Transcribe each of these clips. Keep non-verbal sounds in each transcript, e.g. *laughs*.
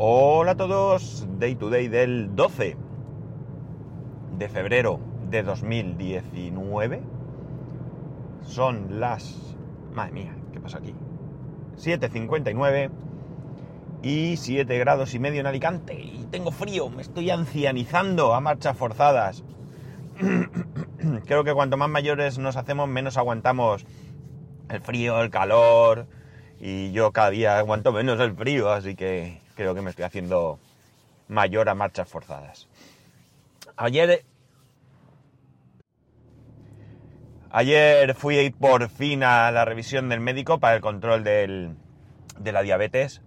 Hola a todos, Day to Day del 12 de febrero de 2019. Son las... Madre mía, ¿qué pasa aquí? 7.59 y 7 grados y medio en Alicante. Y tengo frío, me estoy ancianizando a marchas forzadas. *coughs* Creo que cuanto más mayores nos hacemos, menos aguantamos el frío, el calor. Y yo cada día aguanto menos el frío, así que creo que me estoy haciendo mayor a marchas forzadas. Ayer. Ayer fui por fin a la revisión del médico para el control del, de la diabetes.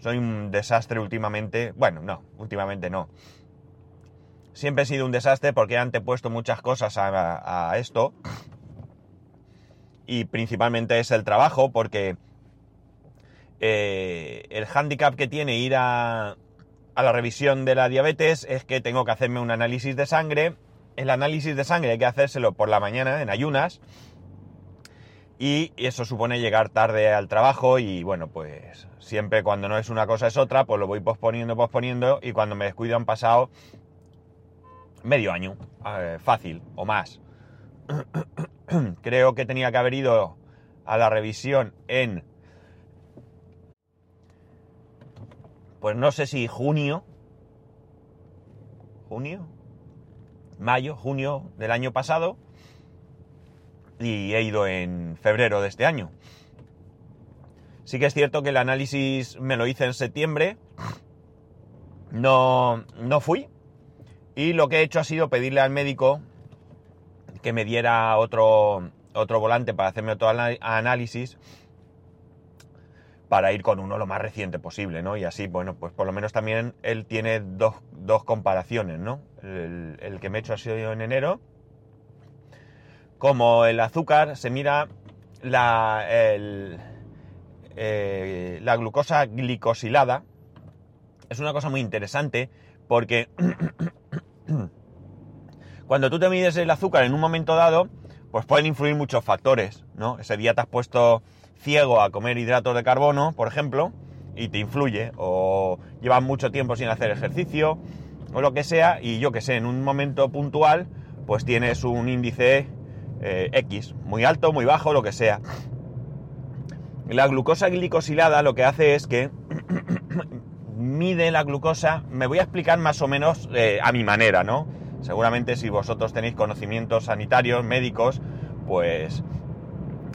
Soy un desastre últimamente. Bueno, no, últimamente no. Siempre he sido un desastre porque he antepuesto muchas cosas a, a esto. Y principalmente es el trabajo, porque eh, el hándicap que tiene ir a, la revisión de la diabetes es que tengo que hacerme un análisis de sangre. El análisis de sangre hay que hacérselo por la mañana, en ayunas. Y eso supone llegar tarde al trabajo y bueno, pues siempre cuando no es una cosa es otra, pues lo voy posponiendo, posponiendo y cuando me descuido han pasado medio año, eh, fácil o más. *clears throat* Creo que tenía que haber ido a la revisión en pues no sé si junio, junio, mayo, junio del año pasado, y he ido en febrero de este año. Sí que es cierto que el análisis me lo hice en septiembre, no, no fui, y lo que he hecho ha sido pedirle al médico que me diera otro, otro volante para hacerme otro análisis para ir con uno lo más reciente posible, ¿no? Y así, bueno, pues por lo menos también él tiene dos, comparaciones, ¿no? El, que me he hecho ha sido en enero. Como el azúcar, se mira la, eh, la glucosa glicosilada. Es una cosa muy interesante porque *clears throat* cuando tú te mides el azúcar en un momento dado, pues pueden influir muchos factores, ¿no? Ese día te has puesto ciego a comer hidratos de carbono, por ejemplo, y te influye, o llevas mucho tiempo sin hacer ejercicio, o lo que sea, y yo que sé, en un momento puntual, pues tienes un índice eh, X, muy alto, muy bajo, lo que sea. La glucosa glicosilada lo que hace es que *coughs* mide la glucosa, me voy a explicar más o menos eh, a mi manera, ¿no? Seguramente si vosotros tenéis conocimientos sanitarios, médicos, pues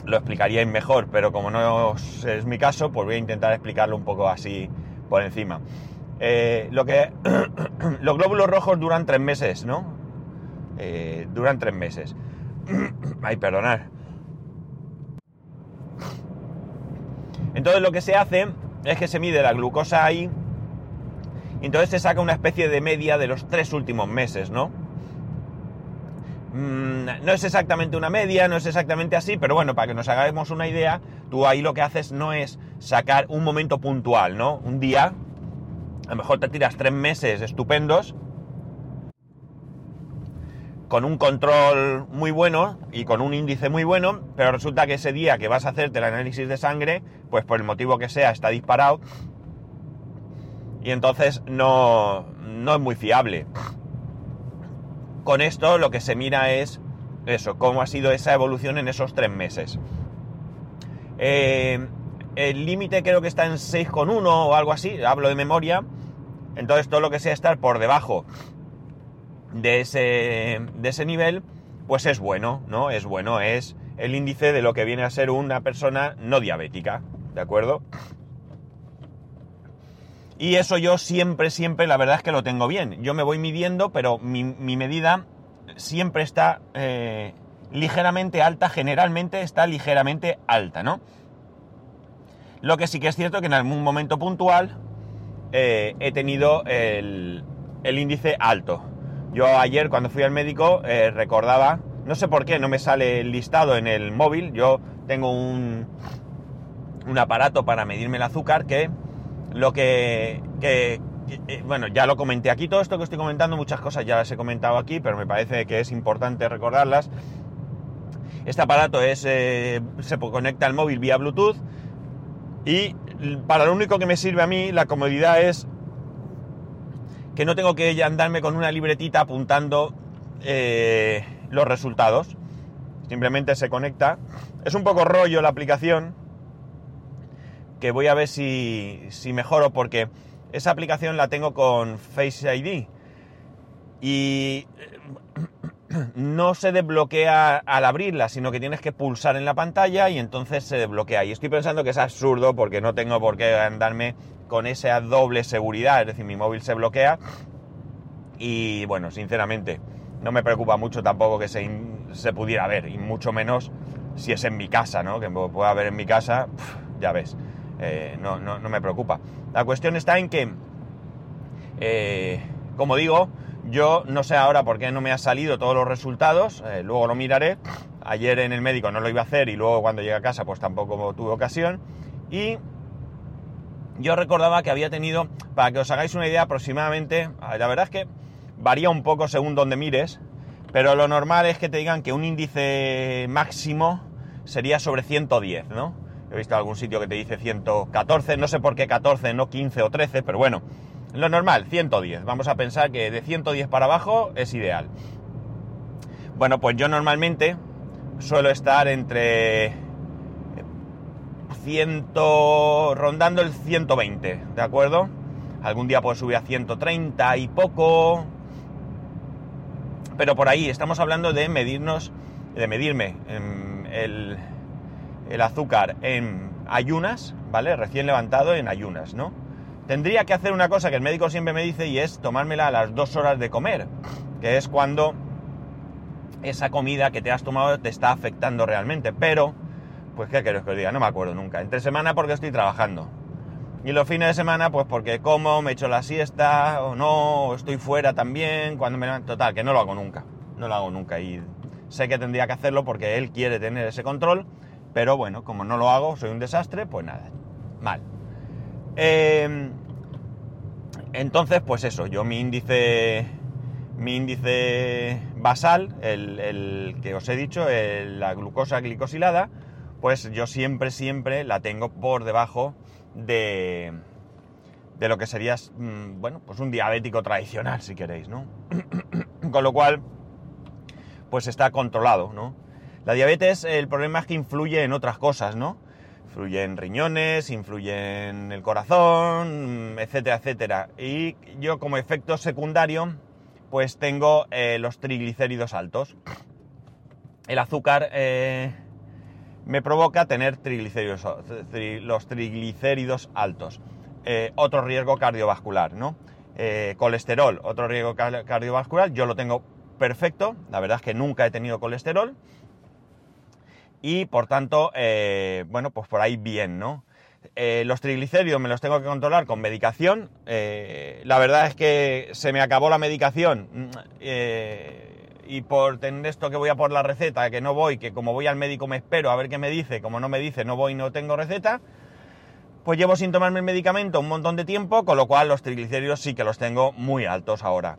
lo explicaríais mejor, pero como no es mi caso, pues voy a intentar explicarlo un poco así por encima. Eh, lo que *coughs* los glóbulos rojos duran tres meses, ¿no? Eh, duran tres meses. *coughs* Ay, perdonar. Entonces lo que se hace es que se mide la glucosa ahí y entonces se saca una especie de media de los tres últimos meses, ¿no? Mm, no es exactamente una media, no es exactamente así, pero bueno, para que nos hagamos una idea, tú ahí lo que haces no es sacar un momento puntual, ¿no? Un día, a lo mejor te tiras tres meses estupendos, con un control muy bueno y con un índice muy bueno, pero resulta que ese día que vas a hacerte el análisis de sangre, pues por el motivo que sea, está disparado y entonces no, no es muy fiable con esto lo que se mira es eso, cómo ha sido esa evolución en esos tres meses. Eh, el límite creo que está en 6,1 o algo así, hablo de memoria. Entonces todo lo que sea estar por debajo de ese, de ese nivel, pues es bueno, ¿no? Es bueno, es el índice de lo que viene a ser una persona no diabética, ¿de acuerdo? Y eso yo siempre, siempre, la verdad es que lo tengo bien. Yo me voy midiendo, pero mi, medida siempre está eh, ligeramente alta, generalmente está ligeramente alta, ¿no? Lo que sí que es cierto que en algún momento puntual eh, he tenido el, índice alto. Yo ayer cuando fui al médico eh, recordaba, no sé por qué, no me sale el listado en el móvil, yo tengo un, un aparato para medirme el azúcar que lo que, eh, bueno, ya lo comenté aquí, todo esto que estoy comentando, muchas cosas ya las he comentado aquí, pero me parece que es importante recordarlas. Este aparato es, eh, se conecta al móvil vía Bluetooth y para lo único que me sirve a mí, la comodidad es que no tengo que andarme con una libretita apuntando eh, los resultados. Simplemente se conecta. Es un poco rollo la aplicación, que voy a ver si, si mejoro porque esa aplicación la tengo con Face ID y *clears throat* no se desbloquea al abrirla, sino que tienes que pulsar en la pantalla y entonces se desbloquea. Y estoy pensando que es absurdo porque no tengo por qué andarme con esa doble seguridad, es decir, mi móvil se bloquea y bueno, sinceramente, no me preocupa mucho tampoco que se, se pudiera ver, y mucho menos si es en mi casa, ¿no? Que pueda ver en mi casa, ya ves, eh, no, no, me preocupa. La cuestión está en que, eh, como digo, yo no sé ahora por qué no me ha salido todos los resultados, eh, luego lo miraré. Ayer en el médico no lo iba a hacer y luego cuando llegué a casa pues tampoco tuve ocasión. Y yo recordaba que había tenido, para que os hagáis una idea aproximadamente, la verdad es que varía un poco según donde mires, pero lo normal es que te digan que un índice máximo sería sobre 110, ¿no? He visto algún sitio que te dice 114, no sé por qué 14, no 15 o 13, pero bueno, lo normal, 110. Vamos a pensar que de 110 para abajo es ideal. Bueno, pues yo normalmente suelo estar entre 100, rondando el 120, ¿de acuerdo? Algún día puedo subir a 130 y poco, pero por ahí estamos hablando de medirnos, de medirme el, el azúcar en ayunas, ¿vale? Recién levantado en ayunas, ¿no? Tendría que hacer una cosa que el médico siempre me dice y es tomármela a las dos horas de comer, que es cuando esa comida que te has tomado te está afectando realmente. Pero, pues, ¿qué queréis que os diga? No me acuerdo nunca. Entre semana porque estoy trabajando. Y los fines de semana, pues porque como, me echo la siesta, o no, estoy fuera también, cuando me Total, que no lo hago nunca. No lo hago nunca. Y sé que tendría que hacerlo porque él quiere tener ese control. Pero bueno, como no lo hago, soy un desastre, pues nada. Mal. Eh, entonces, pues eso, yo mi índice, mi índice basal, el, que os he dicho, la glucosa glicosilada, pues yo siempre, siempre la tengo por debajo de, de lo que sería, mm, bueno, pues un diabético tradicional, si queréis, ¿no? *clears throat* Con lo cual, pues está controlado, ¿no? La diabetes, el problema es que influye en otras cosas, ¿no? influye en riñones, influye en el corazón, etcétera, etcétera. Y yo como efecto secundario, pues tengo eh, los triglicéridos altos. El azúcar eh, me provoca tener triglicéridos, los triglicéridos altos. Eh, otro riesgo cardiovascular, ¿no? colesterol, otro riesgo cardiovascular, yo lo tengo perfecto, la verdad es que nunca he tenido colesterol y por tanto, eh, bueno, pues por ahí bien, ¿no? Eh, los triglicéridos me los tengo que controlar con medicación. Eh, la verdad es que se me acabó la medicación mm, y por tener esto que voy a por la receta, que no voy, que como voy al médico me espero a ver qué me dice, como no me dice no voy, no tengo receta, pues llevo sin tomarme el medicamento un montón de tiempo, con lo cual los triglicéridos sí que los tengo muy altos ahora.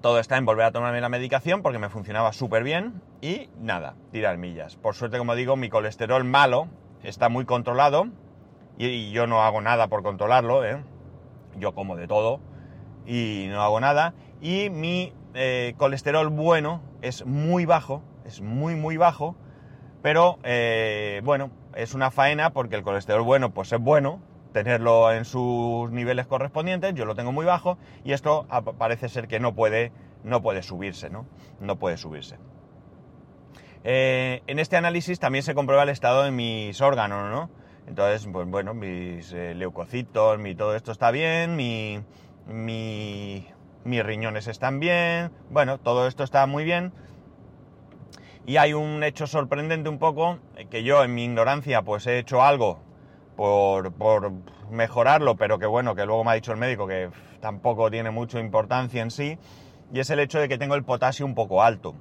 Todo está en volver a tomarme la medicación porque me funcionaba súper bien y nada, tirar millas. Por suerte, como digo, mi colesterol malo está muy controlado y, yo no hago nada por controlarlo, ¿eh? yo como de todo y no hago nada. Y mi eh, colesterol bueno es muy bajo, es muy muy bajo, pero eh, bueno, es una faena porque el colesterol bueno pues es bueno, tenerlo en sus niveles correspondientes, yo lo tengo muy bajo y esto parece ser que no puede, no puede subirse, ¿no? No puede subirse. Eh, en este análisis también se comprueba el estado de mis órganos, ¿no? Entonces, pues bueno, mis eh, leucocitos, mi todo esto está bien, mi, mi, mis riñones están bien, bueno, todo esto está muy bien. Y hay un hecho sorprendente un poco, que yo en mi ignorancia pues he hecho algo por, mejorarlo, pero que bueno, que luego me ha dicho el médico que tampoco tiene mucha importancia en sí, y es el hecho de que tengo el potasio un poco alto.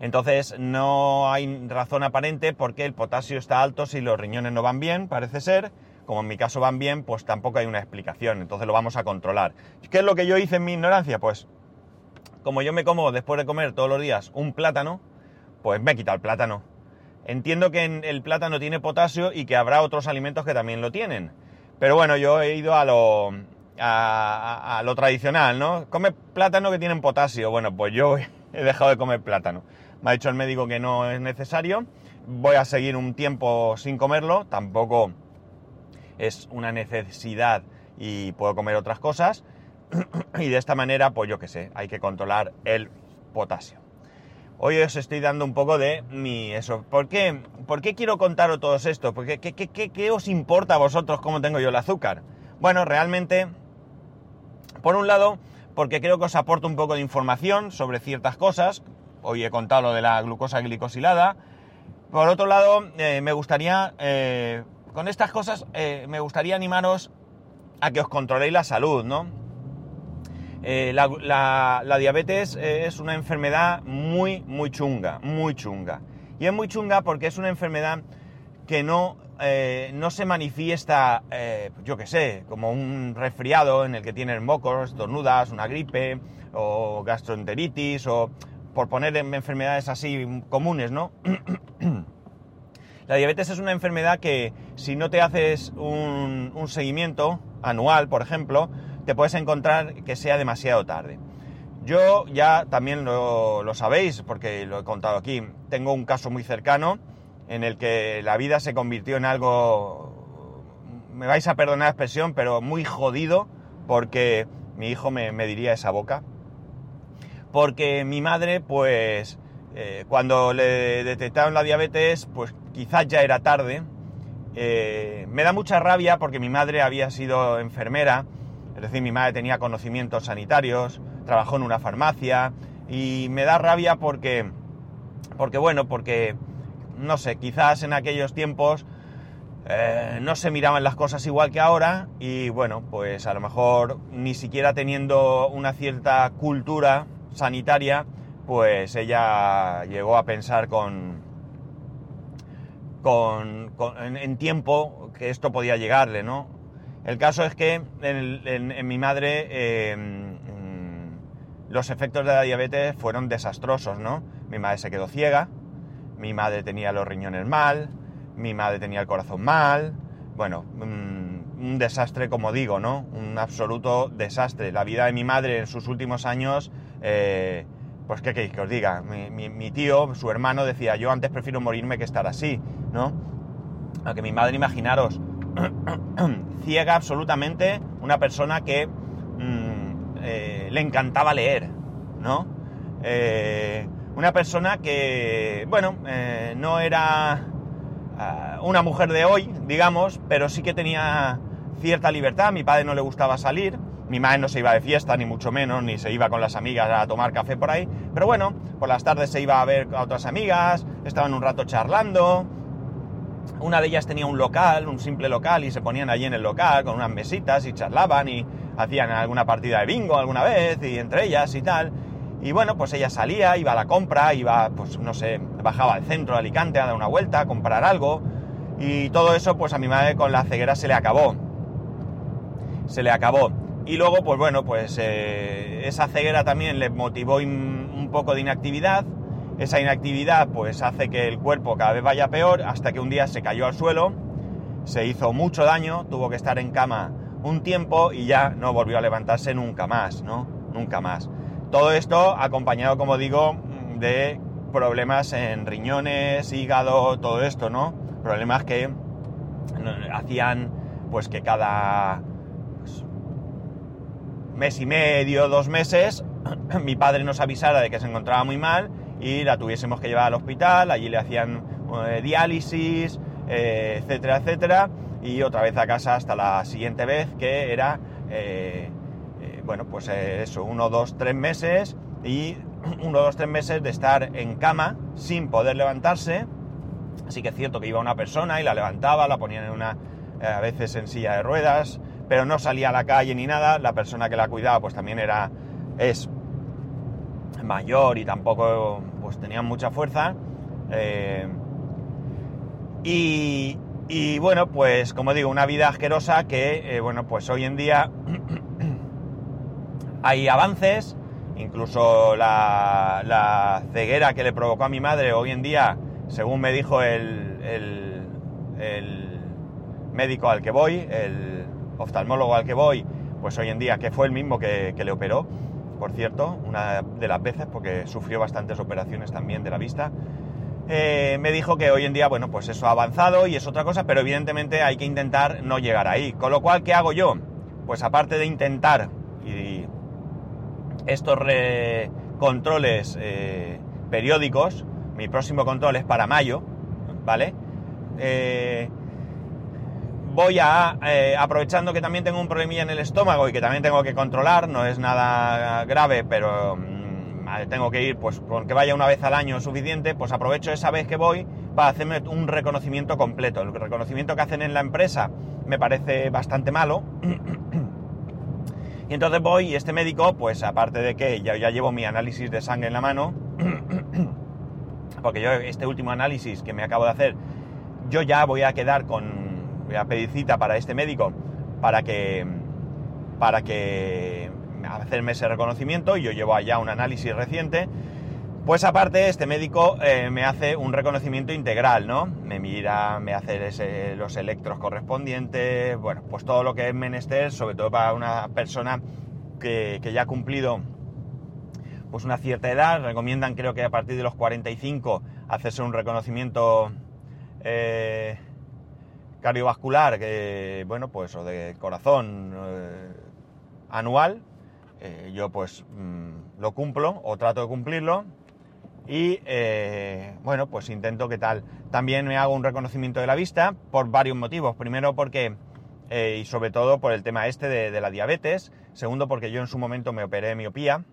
Entonces no hay razón aparente porque el potasio está alto si los riñones no van bien, parece ser. Como en mi caso van bien, pues tampoco hay una explicación. Entonces lo vamos a controlar. ¿Qué es lo que yo hice en mi ignorancia? Pues como yo me como después de comer todos los días un plátano, pues me he quitado el plátano Entiendo que el plátano tiene potasio y que habrá otros alimentos que también lo tienen. Pero bueno, yo he ido a lo, a, lo tradicional, ¿no? Come plátano que tienen potasio. Bueno, pues yo *laughs* he dejado de comer plátano. Me ha dicho el médico que no es necesario. Voy a seguir un tiempo sin comerlo. Tampoco es una necesidad y puedo comer otras cosas. *clears throat* y de esta manera, pues yo qué sé, hay que controlar el potasio. Hoy os estoy dando un poco de mi eso. ¿Por qué, ¿Por qué quiero contaros todo esto? Porque ¿qué, qué, qué os importa a vosotros cómo tengo yo el azúcar? Bueno, realmente, por un lado, porque creo que os aporto un poco de información sobre ciertas cosas. Hoy he contado lo de la glucosa glicosilada. Por otro lado, eh, me gustaría, eh, con estas cosas, eh, me gustaría animaros a que os controléis la salud, ¿no? La, la, diabetes es una enfermedad muy, muy chunga, muy chunga. Y es muy chunga porque es una enfermedad que no eh, no se manifiesta, eh, yo qué sé, como un resfriado en el que tienes mocos, tornudas, una gripe o gastroenteritis o por poner enfermedades así comunes, ¿no? *clears throat* La diabetes es una enfermedad que si no te haces un, seguimiento anual, por ejemplo, te puedes encontrar que sea demasiado tarde. Yo ya también lo, sabéis, porque lo he contado aquí, tengo un caso muy cercano en el que la vida se convirtió en algo, me vais a perdonar la expresión, pero muy jodido, porque mi hijo me, diría esa boca. Porque mi madre, pues, eh, cuando le detectaron la diabetes, pues quizás ya era tarde. Eh, me da mucha rabia porque mi madre había sido enfermera, es decir, mi madre tenía conocimientos sanitarios, trabajó en una farmacia, y me da rabia porque, porque bueno, porque no sé, quizás en aquellos tiempos eh, no se miraban las cosas igual que ahora y bueno, pues a lo mejor ni siquiera teniendo una cierta cultura sanitaria, pues ella llegó a pensar con, con, en, tiempo que esto podía llegarle, ¿no? El caso es que en, mi madre em, los efectos de la diabetes fueron desastrosos, ¿no? Mi madre se quedó ciega, mi madre tenía los riñones mal, mi madre tenía el corazón mal, bueno, un, desastre como digo, ¿no? Un absoluto desastre. La vida de mi madre en sus últimos años, eh, pues qué queréis que os diga, mi, tío, su hermano decía, yo antes prefiero morirme que estar así, ¿no? Aunque mi madre, imaginaros, *clears throat* ciega absolutamente, una persona que mm, eh, le encantaba leer, ¿no? Eh, una persona que, bueno, eh, no era ah, una mujer de hoy, digamos, pero sí que tenía cierta libertad. Mi padre no le gustaba salir, mi madre no se iba de fiesta, ni mucho menos, ni se iba con las amigas a tomar café por ahí. Pero bueno, por las tardes se iba a ver a otras amigas, estaban un rato charlando. Una de ellas tenía un local, un simple local, y se ponían allí en el local con unas mesitas y charlaban y hacían alguna partida de bingo alguna vez, y entre ellas y tal. Y bueno, pues ella salía, iba a la compra, iba, pues no sé, bajaba al centro de Alicante a dar una vuelta, a comprar algo. Y todo eso, pues a mi madre con la ceguera se le acabó. Se le acabó. Y luego, pues bueno, pues eh, esa ceguera también le motivó un poco de inactividad. Esa inactividad pues hace que el cuerpo cada vez vaya peor hasta que un día se cayó al suelo, se hizo mucho daño, tuvo que estar en cama un tiempo y ya no volvió a levantarse nunca más, ¿no? Nunca más. Todo esto acompañado, como digo, de problemas en riñones, hígado, todo esto, ¿no? Problemas que hacían pues que cada pues, mes y medio, dos meses, *clears throat* mi padre nos avisara de que se encontraba muy mal y la tuviésemos que llevar al hospital, allí le hacían eh, diálisis, eh, etcétera, etcétera, y otra vez a casa hasta la siguiente vez que era eh, bueno, pues eso, uno, dos, tres meses y *clears throat* uno, dos, tres meses de estar en cama sin poder levantarse. Así que es cierto que iba una persona y la levantaba, la ponían en una, a veces en silla de ruedas, pero no salía a la calle ni nada. La persona que la cuidaba pues también era, es mayor y tampoco pues tenía mucha fuerza. Eh, y, y, bueno, pues como digo, una vida asquerosa que, bueno, pues hoy en día *coughs* hay avances, incluso la, ceguera que le provocó a mi madre hoy en día, según me dijo el, el, médico al que voy, el oftalmólogo al que voy, pues hoy en día, que fue el mismo que le operó, por cierto, una de las veces, porque sufrió bastantes operaciones también de la vista, eh, me dijo que hoy en día, bueno, pues eso ha avanzado y es otra cosa, pero evidentemente hay que intentar no llegar ahí. Con lo cual, ¿qué hago yo? Pues aparte de intentar y estos controles eh, periódicos, mi próximo control es para mayo, ¿vale? Eh, voy a, aprovechando que también tengo un problemilla en el estómago y que también tengo que controlar, no es nada grave, pero mm, tengo que ir, pues con que vaya una vez al año suficiente, pues aprovecho esa vez que voy para hacerme un reconocimiento completo. El reconocimiento que hacen en la empresa me parece bastante malo. y entonces voy y este médico, pues aparte de que ya, ya llevo mi análisis de sangre en la mano, *coughs* porque yo este último análisis que me acabo de hacer, yo ya voy a quedar con, voy a pedir cita para este médico para que, para que hacerme ese reconocimiento y yo llevo allá un análisis reciente, pues aparte este médico eh, me hace un reconocimiento integral, ¿no? Me mira, me hace los electros correspondientes, bueno, pues todo lo que es menester, sobre todo para una persona que, ya ha cumplido pues una cierta edad, recomiendan creo que a partir de los 45 hacerse un reconocimiento eh, cardiovascular, que bueno, pues o de corazón eh, anual, eh, yo pues mm, lo cumplo o trato de cumplirlo y eh, bueno, pues intento que tal. También me hago un reconocimiento de la vista por varios motivos. Primero porque, y sobre todo por el tema este de, la diabetes. Segundo porque yo en su momento me operé miopía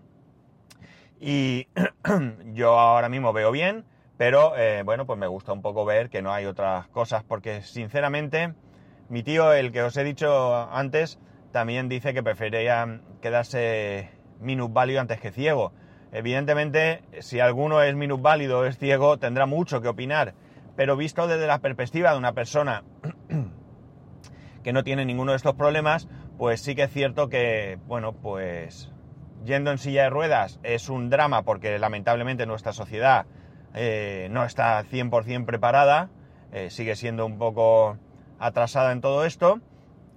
y *clears throat* yo ahora mismo veo bien, pero bueno, pues me gusta un poco ver que no hay otras cosas porque sinceramente mi tío, el que os he dicho antes, también dice que preferiría quedarse minusválido antes que ciego. Evidentemente, si alguno es minusválido o es ciego, tendrá mucho que opinar, pero visto desde la perspectiva de una persona *clears throat* que no tiene ninguno de estos problemas, pues sí que es cierto que, bueno, pues yendo en silla de ruedas es un drama porque lamentablemente nuestra sociedad eh, no está 100% preparada, eh, sigue siendo un poco atrasada en todo esto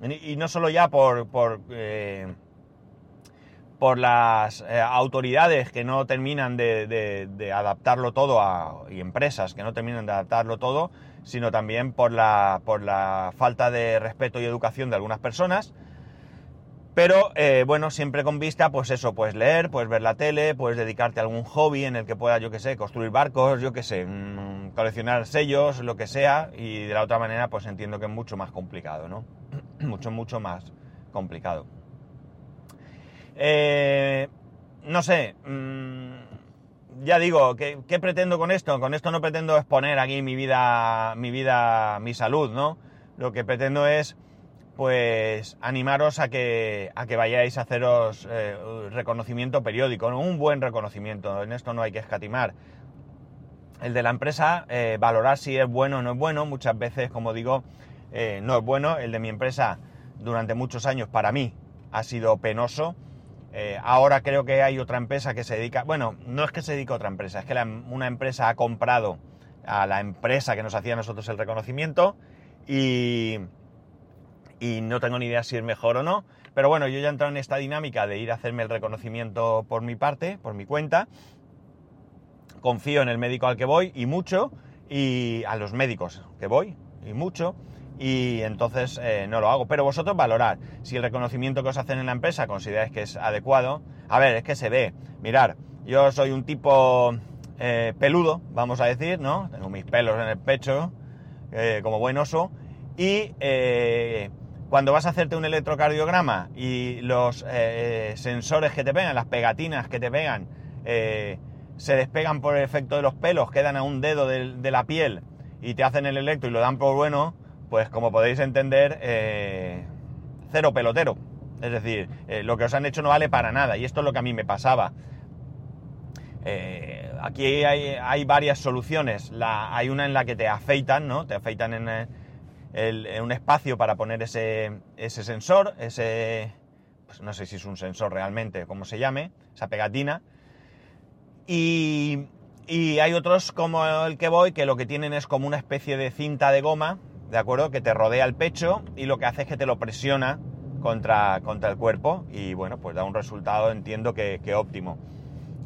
y no solo ya por, por, eh, por las autoridades que no terminan de, adaptarlo todo a, y empresas que no terminan de adaptarlo todo, sino también por la, por la falta de respeto y educación de algunas personas. Pero eh, bueno, siempre con vista, pues eso, pues leer, pues ver la tele, puedes dedicarte a algún hobby en el que puedas, yo qué sé, construir barcos, yo qué sé, mm, coleccionar sellos, lo que sea, y de la otra manera, pues entiendo que es mucho más complicado, ¿no? *clears throat* mucho, mucho más complicado. Eh, no sé, mm, ya digo, ¿qué, pretendo con esto? Con esto no pretendo exponer aquí mi vida, mi vida, mi salud, ¿no? Lo que pretendo es, pues, animaros a que, a que vayáis a haceros eh, reconocimiento periódico, un buen reconocimiento, en esto no hay que escatimar. El de la empresa, eh, valorar si es bueno o no es bueno, muchas veces, como digo, eh, no es bueno. El de mi empresa durante muchos años para mí ha sido penoso. Ahora creo que hay otra empresa que se dedica, bueno, no es que se dedique a otra empresa, es que una empresa ha comprado a la empresa que nos hacía a nosotros el reconocimiento y, y no tengo ni idea si es mejor o no. Pero bueno, yo ya he entrado en esta dinámica de ir a hacerme el reconocimiento por mi parte, por mi cuenta. Confío en el médico al que voy y mucho, y a los médicos que voy y mucho y entonces eh, no lo hago. Pero vosotros valorar si el reconocimiento que os hacen en la empresa consideráis que es adecuado. A ver, es que se ve. Mirar, yo soy un tipo eh, peludo, vamos a decir, ¿no? Tengo mis pelos en el pecho, eh, como buen oso. Y cuando vas a hacerte un electrocardiograma y los sensores que te pegan, las pegatinas que te pegan, se despegan por el efecto de los pelos, quedan a un dedo de, la piel y te hacen el electro y lo dan por bueno, pues como podéis entender, eh, cero pelotero. Es decir, eh, lo que os han hecho no vale para nada y esto es lo que a mí me pasaba. Eh, aquí hay, varias soluciones. hay una en la que te afeitan, ¿no? Te afeitan en, un espacio para poner ese, sensor, ese... Pues no sé si es un sensor realmente, como se llame, esa pegatina. Y, y hay otros como el que voy, que lo que tienen es como una especie de cinta de goma ¿de acuerdo? Que te rodea el pecho y lo que hace es que te lo presiona contra, contra el cuerpo y bueno, pues da un resultado entiendo que, que óptimo.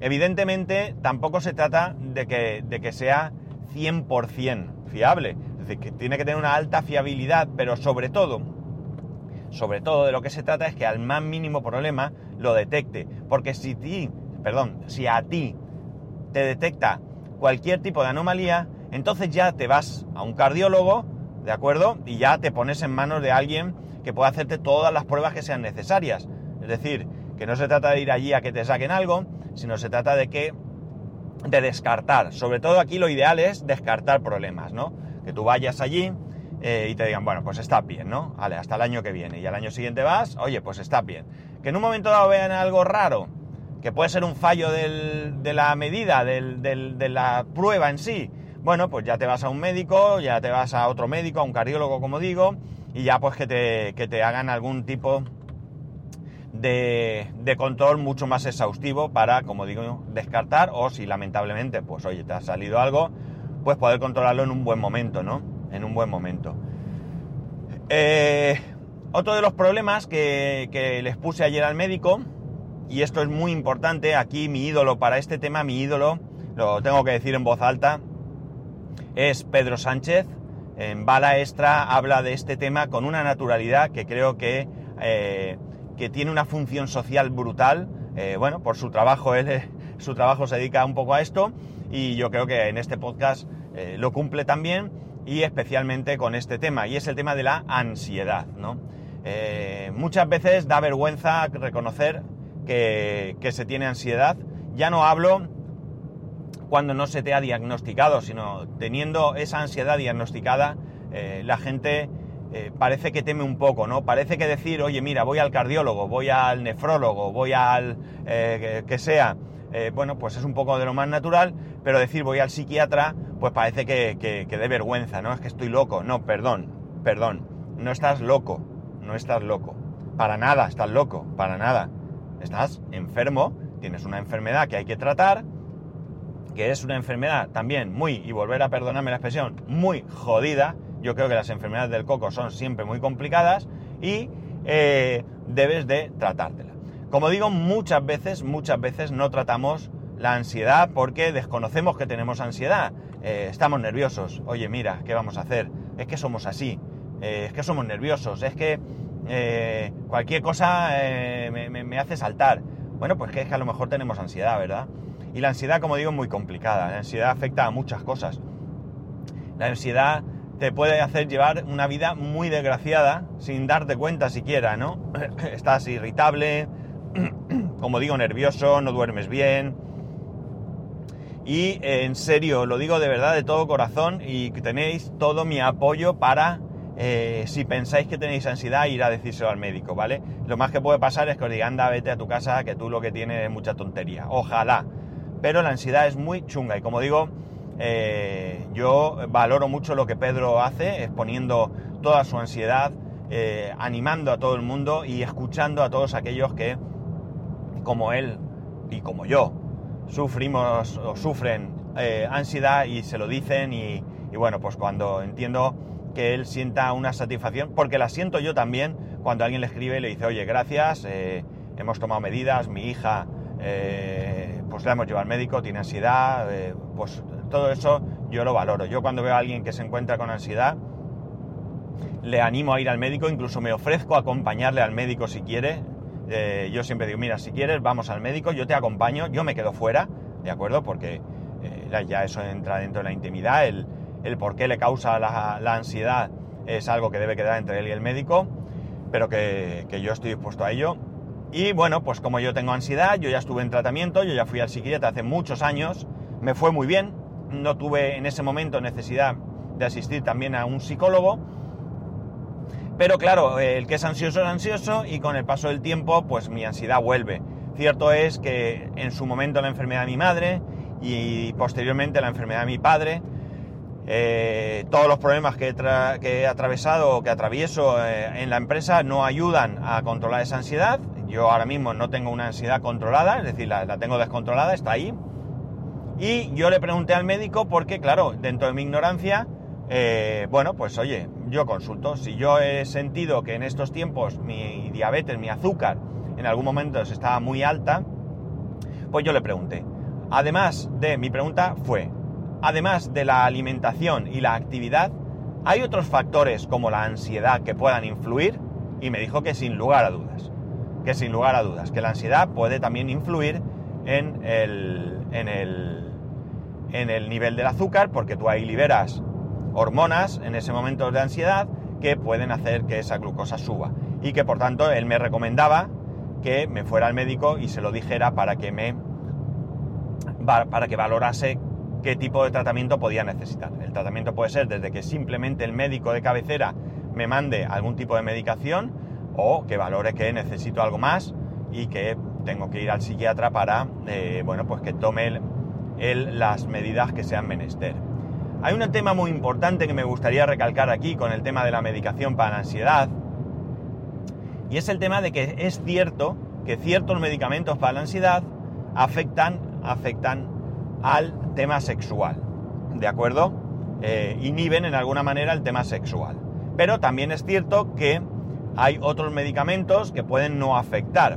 Evidentemente tampoco se trata de que, de que sea 100% fiable, decir, que tiene que tener una alta fiabilidad, pero sobre todo, sobre todo de lo que se trata es que al más mínimo problema lo detecte, porque si ti, perdón, si a ti te detecta cualquier tipo de anomalía, entonces ya te vas a un cardiólogo, ¿de acuerdo? Y ya te pones en manos de alguien que pueda hacerte todas las pruebas que sean necesarias. Es decir, que no se trata de ir allí a que te saquen algo, sino se trata de que de descartar. Sobre todo aquí lo ideal es descartar problemas, ¿no? Que tú vayas allí eh, y te digan, bueno, pues está bien, ¿no? Vale, hasta el año que viene. Y al año siguiente vas, oye, pues está bien. Que en un momento dado vean algo raro, que puede ser un fallo de la medida, de la prueba en sí. Bueno, pues ya te vas a un médico, ya te vas a otro médico, a un cardiólogo, como digo, y ya pues que te, que te hagan algún tipo de, control mucho más exhaustivo para, como digo, descartar o si lamentablemente, pues oye, te ha salido algo, pues poder controlarlo en un buen momento, ¿no? En un buen momento. Eh, otro de los problemas que, que, les puse ayer al médico, y esto es muy importante, aquí mi ídolo para este tema, mi ídolo, lo tengo que decir en voz alta, es Pedro Sánchez. En Bala Extra habla de este tema con una naturalidad que creo que eh, que tiene una función social brutal. Eh, bueno, por su trabajo, él, su trabajo se dedica un poco a esto y yo creo que en este podcast eh, lo cumple también y especialmente con este tema, y es el tema de la ansiedad, ¿no? muchas veces da vergüenza reconocer que, que se tiene ansiedad. Ya no hablo cuando no se te ha diagnosticado, sino teniendo esa ansiedad diagnosticada, la gente eh, parece que teme un poco, ¿no? Parece que decir, oye, mira, voy al cardiólogo, voy al nefrólogo, voy al eh, que, sea, eh, bueno, pues es un poco de lo más natural, pero decir voy al psiquiatra, pues parece que, que, dé vergüenza, ¿no? Es que estoy loco. No, perdón, perdón, no estás loco, no estás loco. Para nada estás loco, para nada. Estás enfermo, tienes una enfermedad que hay que tratar, que es una enfermedad también muy, y volver a perdonarme la expresión, muy jodida, yo creo que las enfermedades del coco son siempre muy complicadas y eh, debes de tratártela. Como digo, muchas veces, muchas veces no tratamos la ansiedad porque desconocemos que tenemos ansiedad. Eh, estamos nerviosos. Oye, mira, ¿qué vamos a hacer? Es que somos así. Eh, es que somos nerviosos. Es que cualquier cosa me, me, hace saltar. Bueno, pues que es que a lo mejor tenemos ansiedad, ¿verdad? Y la ansiedad, como digo, es muy complicada. La ansiedad afecta a muchas cosas. La ansiedad te puede hacer llevar una vida muy desgraciada sin darte cuenta siquiera, ¿no? *clears throat* Estás irritable, *clears throat* como digo, nervioso, no duermes bien. Y eh, en serio, lo digo de verdad, de todo corazón, y tenéis todo mi apoyo para, eh, si pensáis que tenéis ansiedad, ir a decírselo al médico, ¿vale? Lo más que puede pasar es que os diga, anda, vete a tu casa, que tú lo que tienes es mucha tontería. Ojalá. Pero la ansiedad es muy chunga, y como digo, eh, yo valoro mucho lo que Pedro hace, exponiendo toda su ansiedad, animando a todo el mundo y escuchando a todos aquellos que, como él y como yo, sufrimos o sufren eh, ansiedad y se lo dicen y, bueno, pues cuando entiendo que él sienta una satisfacción, porque la siento yo también cuando alguien le escribe y le dice, oye, gracias, hemos tomado medidas, mi hija, pues la hemos llevado al médico, tiene ansiedad, pues todo eso yo lo valoro. Yo cuando veo a alguien que se encuentra con ansiedad, le animo a ir al médico, incluso me ofrezco a acompañarle al médico si quiere. Eh, yo siempre digo, mira, si quieres, vamos al médico, yo te acompaño, yo me quedo fuera, ¿de acuerdo? Porque eh, ya eso entra dentro de la intimidad, el, por qué le causa la, ansiedad es algo que debe quedar entre él y el médico, pero que, que yo estoy dispuesto a ello. Y bueno, pues como yo tengo ansiedad, yo ya estuve en tratamiento, yo ya fui al psiquiatra hace muchos años, me fue muy bien, no tuve en ese momento necesidad de asistir también a un psicólogo. Pero claro, el que es ansioso es ansioso y con el paso del tiempo pues mi ansiedad vuelve. Cierto es que en su momento la enfermedad de mi madre y posteriormente la enfermedad de mi padre, eh, todos los problemas que he, atravesado o que atravieso eh, en la empresa no ayudan a controlar esa ansiedad. Yo ahora mismo no tengo una ansiedad controlada, es decir, la tengo descontrolada, está ahí, y yo le pregunté al médico porque, claro, dentro de mi ignorancia, eh, bueno, pues oye, yo consulto. Si yo he sentido que en estos tiempos mi diabetes, mi azúcar, en algún momento estaba muy alta, pues yo le pregunté. Además de, mi pregunta fue, además de la alimentación y la actividad, ¿hay otros factores como la ansiedad que puedan influir? Y me dijo que sin lugar a dudas, que sin lugar a dudas, que la ansiedad puede también influir en el, en el, en el nivel del azúcar, porque tú ahí liberas hormonas en ese momento de ansiedad que pueden hacer que esa glucosa suba. Y que por tanto él me recomendaba que me fuera al médico y se lo dijera para que me para que valorase qué tipo de tratamiento podía necesitar. El tratamiento puede ser desde que simplemente el médico de cabecera me mande algún tipo de medicación o que valore que necesito algo más y que tengo que ir al psiquiatra para, eh, bueno, pues que tome él, las medidas que sean menester. Hay un tema muy importante que me gustaría recalcar aquí con el tema de la medicación para la ansiedad y es el tema de que es cierto que ciertos medicamentos para la ansiedad afectan afectan al tema sexual, ¿de acuerdo? Eh, inhiben en alguna manera el tema sexual. Pero también es cierto que hay otros medicamentos que pueden no afectar.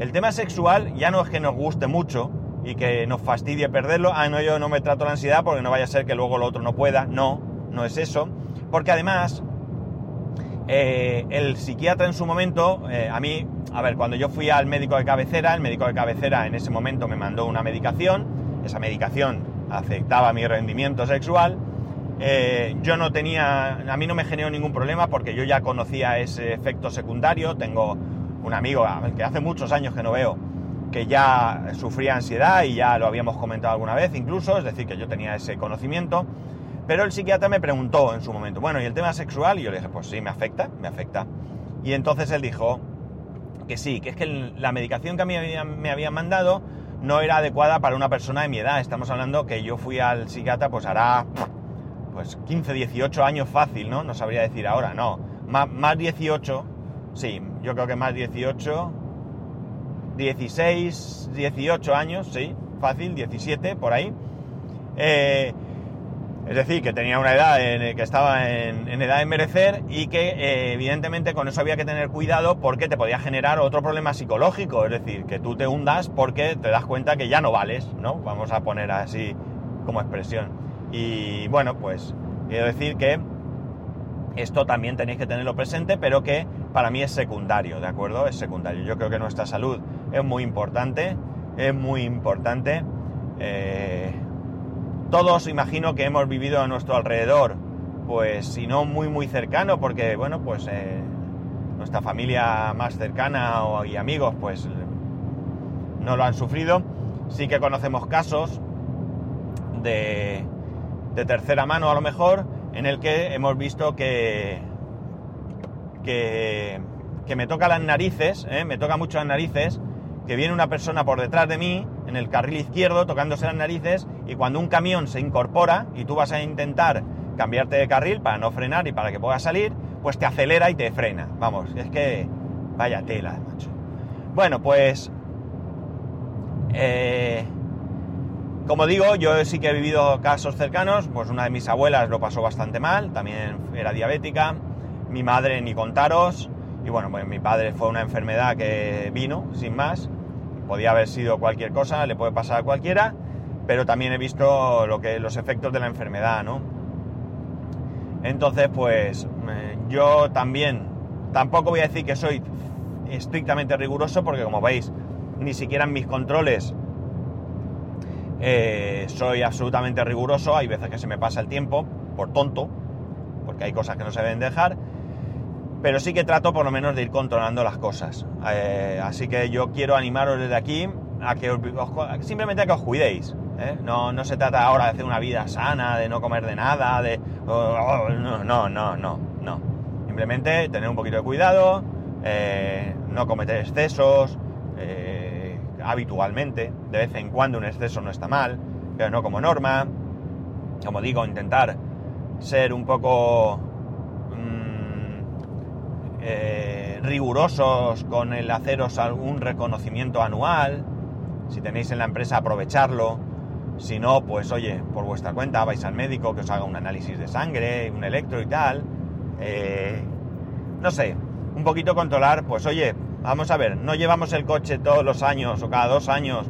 El tema sexual ya no es que nos guste mucho y que nos fastidie perderlo. Ah, no, yo no me trato la ansiedad porque no vaya a ser que luego lo otro no pueda. No, no es eso. Porque además, eh, el psiquiatra en su momento, eh, a mí a ver, cuando yo fui al médico de cabecera, el médico de cabecera en ese momento me mandó una medicación, esa medicación afectaba mi rendimiento sexual, eh, yo no tenía, a mí no me generó ningún problema porque yo ya conocía ese efecto secundario, tengo un amigo que hace muchos años que no veo, que ya sufría ansiedad y ya lo habíamos comentado alguna vez incluso, es decir, que yo tenía ese conocimiento, pero el psiquiatra me preguntó en su momento, bueno, ¿y el tema sexual? Y yo le dije, pues sí, me afecta, me afecta. Y entonces él dijo, que sí, que es que la medicación que a mí me habían mandado no era adecuada para una persona de mi edad. Estamos hablando que yo fui al psiquiatra pues hará pues 15, 18 años fácil, ¿no? No sabría decir ahora, no. Más, más 18, sí, yo creo que más 18, 16, 18 años, sí, fácil, 17, por ahí. Eh, es decir, que tenía una edad en, que estaba en, edad de merecer y que eh, evidentemente con eso había que tener cuidado porque te podía generar otro problema psicológico, es decir, que tú te hundas porque te das cuenta que ya no vales, ¿no? Vamos a poner así como expresión. Y bueno, pues quiero decir que esto también tenéis que tenerlo presente, pero que para mí es secundario, ¿de acuerdo? Es secundario. Yo creo que nuestra salud es muy importante, es muy importante. Eh, todos imagino que hemos vivido a nuestro alrededor, pues si no muy muy cercano, porque bueno, pues eh, nuestra familia más cercana y amigos pues no lo han sufrido. Sí que conocemos casos de, de tercera mano a lo mejor, en el que hemos visto que, que, me toca las narices, ¿eh? me toca mucho las narices, que viene una persona por detrás de mí, en el carril izquierdo, tocándose las narices, y cuando un camión se incorpora y tú vas a intentar cambiarte de carril para no frenar y para que puedas salir, pues te acelera y te frena. Vamos, es que vaya tela, macho. Bueno, pues... Eh, como digo, yo sí que he vivido casos cercanos, pues una de mis abuelas lo pasó bastante mal, también era diabética, mi madre ni contaros, y bueno, pues mi padre fue una enfermedad que vino, sin más, podía haber sido cualquier cosa, le puede pasar a cualquiera, pero también he visto lo que, los efectos de la enfermedad, ¿no? Entonces, pues yo también, tampoco voy a decir que soy estrictamente riguroso, porque como veis, ni siquiera en mis controles eh, soy absolutamente riguroso, hay veces que se me pasa el tiempo, por tonto, porque hay cosas que no se deben dejar, pero sí que trato por lo menos de ir controlando las cosas. Eh, así que yo quiero animaros desde aquí a que simplemente a que os cuidéis. ¿eh? No, no, se trata ahora de hacer una vida sana, de no comer de nada, de... No, no, no, no, no. Simplemente tener un poquito de cuidado, eh, no cometer excesos habitualmente. De vez en cuando un exceso no está mal, pero no como norma. Como digo, intentar ser un poco eh, rigurosos con el haceros algún reconocimiento anual. Si tenéis en la empresa, aprovecharlo. Si no, pues oye, por vuestra cuenta vais al médico que os haga un análisis de sangre, un electro y tal. eh, no sé, un poquito controlar, pues oye, vamos a ver, no llevamos el coche todos los años o cada dos años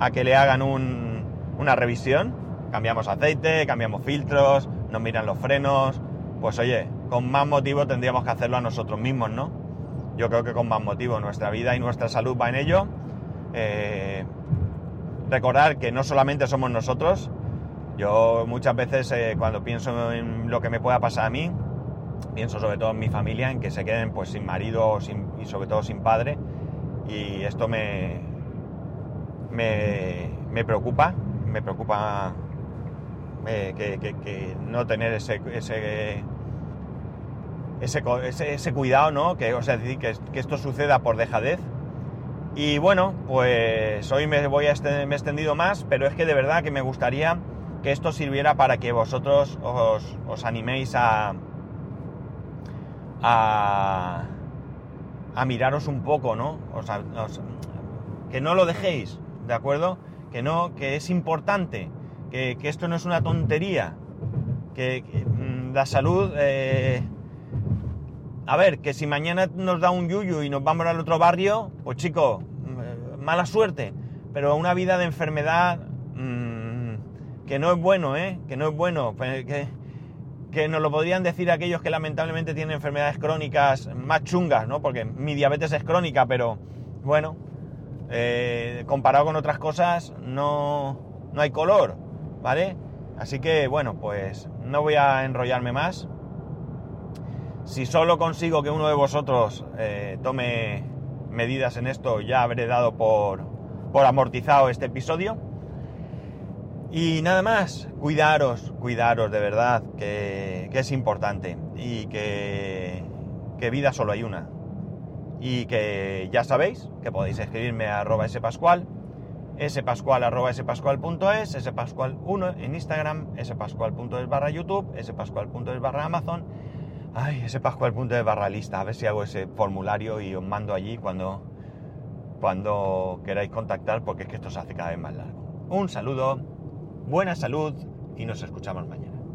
a que le hagan una revisión, cambiamos aceite, cambiamos filtros, nos miran los frenos, pues oye, con más motivo tendríamos que hacerlo a nosotros mismos, ¿no? Yo creo que con más motivo nuestra vida y nuestra salud va en ello. Eh, recordar que no solamente somos nosotros, yo muchas veces eh, cuando pienso en lo que me pueda pasar a mí, pienso sobre todo en mi familia, en que se queden pues sin marido y sobre todo sin padre. Y esto me, me, preocupa, me preocupa eh, que, no tener ese, ese, cuidado, ¿no? Que, o sea, decir, que, esto suceda por dejadez. Y bueno, pues hoy me voy a me he extendido más, pero es que de verdad que me gustaría que esto sirviera para que vosotros os, os animéis a, a, a miraros un poco, ¿no? que no lo dejéis, ¿de acuerdo? Que no, que es importante, que, esto no es una tontería, que, mm, la salud... Eh, a ver, que si mañana nos da un yuyu y nos vamos al otro barrio, pues chico, mm, mala suerte. Pero una vida de enfermedad mm, que no es bueno, ¿eh? Que no es bueno. Pues, que, que nos lo podrían decir aquellos que lamentablemente tienen enfermedades crónicas más chungas, ¿no? Porque mi diabetes es crónica, pero bueno, eh, comparado con otras cosas no, no hay color, ¿vale? Así que bueno, pues no voy a enrollarme más. Si solo consigo que uno de vosotros eh, tome medidas en esto, ya habré dado por, amortizado este episodio. Y nada más, cuidaros, cuidaros de verdad, que, es importante y que, que, vida solo hay una. Y que ya sabéis que podéis escribirme a arroba spascual, spascual arroba spascual.es, spascual1 en Instagram, spascual.es barra YouTube, spascual.es barra Amazon, ay, spascual.es barra lista, a ver si hago ese formulario y os mando allí cuando, cuando queráis contactar porque es que esto se hace cada vez más largo. Un saludo buena salud y nos escuchamos mañana.